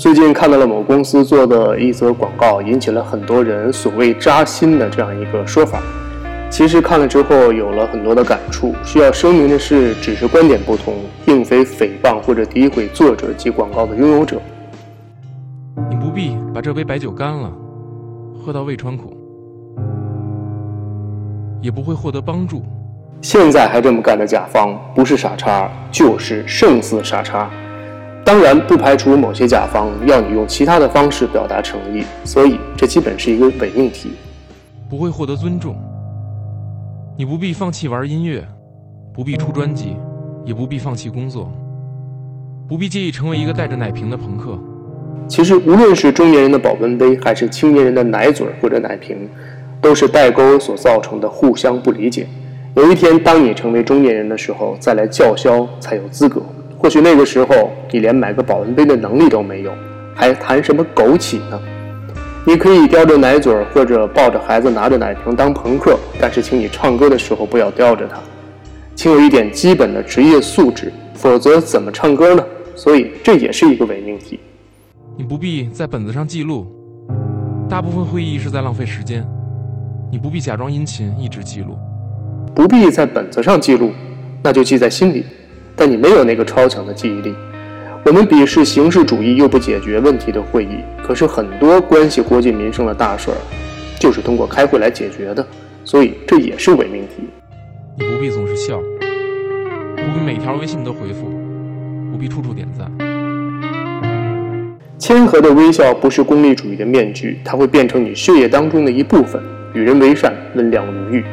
最近看到了某公司做的一则广告，引起了很多人所谓扎心的这样一个说法。其实看了之后有了很多的感触。需要声明的是，只是观点不同，并非诽谤或者诋毁作者及广告的拥有者。你不必把这杯白酒干了，喝到胃穿孔，也不会获得帮助。现在还这么干的甲方，不是傻叉，就是胜似傻叉。当然，不排除某些甲方要你用其他的方式表达诚意，所以这基本是一个伪命题。不会获得尊重。你不必放弃玩音乐，不必出专辑，也不必放弃工作，不必介意成为一个带着奶瓶的朋克。其实，无论是中年人的保温杯，还是青年人的奶嘴或者奶瓶，都是代沟所造成的互相不理解。有一天，当你成为中年人的时候，再来叫嚣才有资格。或许那个时候，你连买个保温杯的能力都没有，还谈什么枸杞呢？你可以叼着奶嘴儿，或者抱着孩子拿着奶瓶当朋克，但是请你唱歌的时候不要叼着它，请有一点基本的职业素质，否则怎么唱歌呢？所以这也是一个伪命题。你不必在本子上记录，大部分会议是在浪费时间。你不必假装殷勤一直记录，不必在本子上记录，那就记在心里。但你没有那个超强的记忆力。我们鄙视形式主义又不解决问题的会议，可是很多关系国计民生的大事儿，就是通过开会来解决的。所以这也是伪命题。你不必总是笑，不必每条微信都回复，不必处处点赞。谦和的微笑不是功利主义的面具，它会变成你血液当中的一部分。与人为善，温良如玉。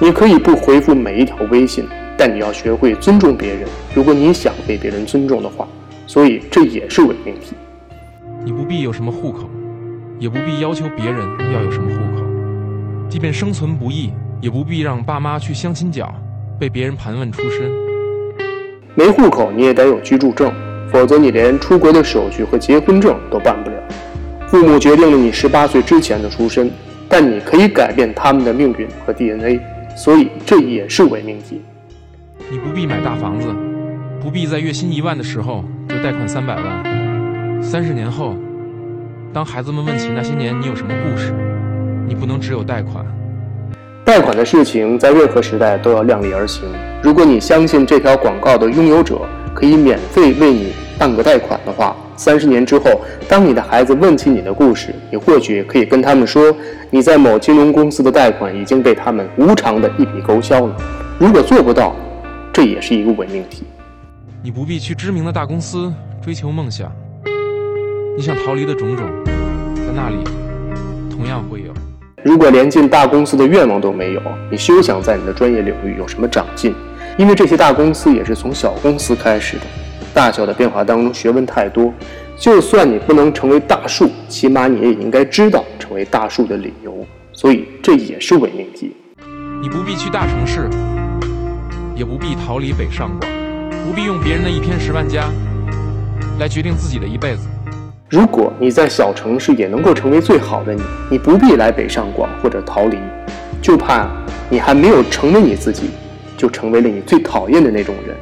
你可以不回复每一条微信。但你要学会尊重别人，如果你想被别人尊重的话，所以这也是伪命题。你不必有什么户口，也不必要求别人要有什么户口。即便生存不易，也不必让爸妈去相亲角，被别人盘问出身。没户口你也得有居住证，否则你连出国的手续和结婚证都办不了。父母决定了你十八岁之前的出身，但你可以改变他们的命运和 DNA，所以这也是伪命题。你不必买大房子，不必在月薪一万的时候就贷款三百万。三十年后，当孩子们问起那些年你有什么故事，你不能只有贷款。贷款的事情在任何时代都要量力而行。如果你相信这条广告的拥有者可以免费为你办个贷款的话，三十年之后，当你的孩子问起你的故事，你或许可以跟他们说，你在某金融公司的贷款已经被他们无偿的一笔勾销了。如果做不到，这也是一个伪命题。你不必去知名的大公司追求梦想，你想逃离的种种，在那里同样会有。如果连进大公司的愿望都没有，你休想在你的专业领域有什么长进，因为这些大公司也是从小公司开始的。大小的变化当中，学问太多。就算你不能成为大树，起码你也应该知道成为大树的理由。所以这也是伪命题。你不必去大城市。也不必逃离北上广，不必用别人的一篇十万加来决定自己的一辈子。如果你在小城市也能够成为最好的你，你不必来北上广或者逃离，就怕你还没有成为你自己，就成为了你最讨厌的那种人。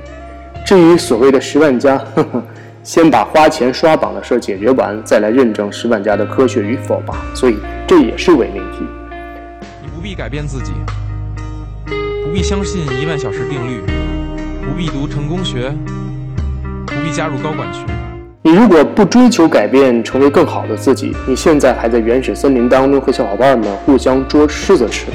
至于所谓的十万加，呵呵，先把花钱刷榜的事解决完，再来认证十万加的科学与否吧。所以这也是伪命题。你不必改变自己。不必相信一万小时定律，不必读成功学，不必加入高管群。你如果不追求改变，成为更好的自己，你现在还在原始森林当中和小伙伴们互相捉狮子吃。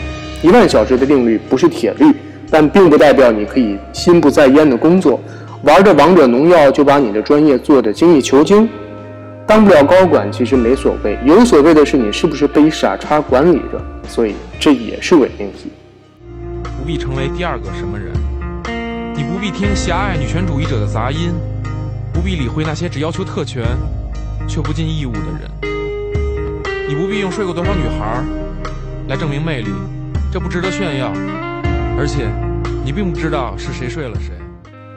一万小时的定律不是铁律，但并不代表你可以心不在焉的工作，玩着王者荣耀就把你的专业做得精益求精。当不了高管其实没所谓，有所谓的是你是不是被傻叉管理着，所以这也是伪命题。不必成为第二个什么人，你不必听狭隘女权主义者的杂音，不必理会那些只要求特权却不尽义务的人。你不必用睡过多少女孩来证明魅力，这不值得炫耀。而且，你并不知道是谁睡了谁。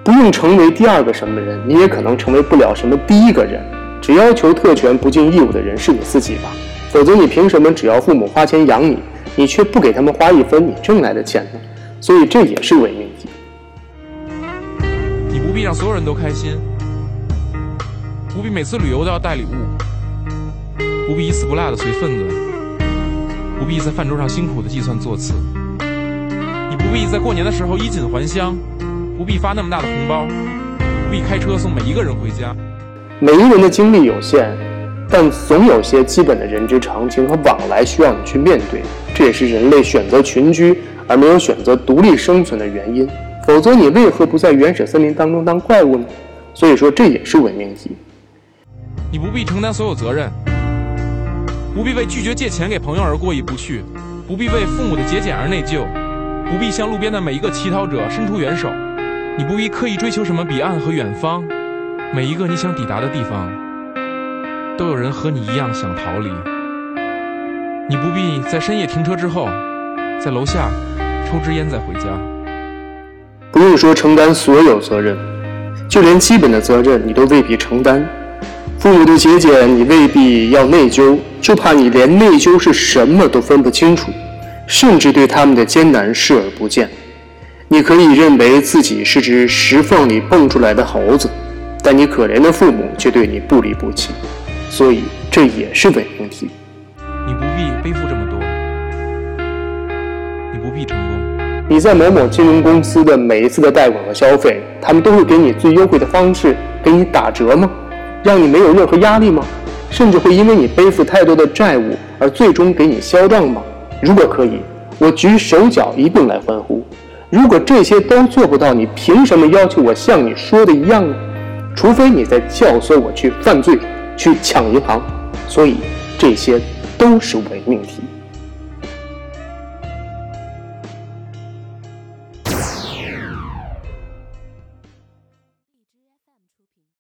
不用成为第二个什么人，你也可能成为不了什么第一个人。只要求特权不尽义务的人是你自己吧？否则，你凭什么只要父母花钱养你，你却不给他们花一分你挣来的钱呢？所以这也是伪命题。你不必让所有人都开心，不必每次旅游都要带礼物，不必一丝不落的随份子，不必在饭桌上辛苦的计算座次，你不必在过年的时候衣锦还乡，不必发那么大的红包，不必开车送每一个人回家。每一个人的精力有限，但总有些基本的人之常情和往来需要你去面对，这也是人类选择群居而没有选择独立生存的原因。否则，你为何不在原始森林当中当怪物呢？所以说，这也是伪命题。你不必承担所有责任，不必为拒绝借钱给朋友而过意不去，不必为父母的节俭而内疚，不必向路边的每一个乞讨者伸出援手。你不必刻意追求什么彼岸和远方，每一个你想抵达的地方，都有人和你一样想逃离。你不必在深夜停车之后，在楼下抽支烟再回家。不用说承担所有责任，就连基本的责任你都未必承担。父母的节俭你未必要内疚，就怕你连内疚是什么都分不清楚，甚至对他们的艰难视而不见。你可以认为自己是只石缝里蹦出来的猴子，但你可怜的父母却对你不离不弃，所以这也是伪命题。成功。你在某某金融公司的每一次的贷款和消费，他们都会给你最优惠的方式，给你打折吗？让你没有任何压力吗？甚至会因为你背负太多的债务而最终给你销账吗？如果可以，我举手脚一并来欢呼。如果这些都做不到，你凭什么要求我像你说的一样呢？除非你在教唆我去犯罪，去抢银行。所以，这些都是伪命题。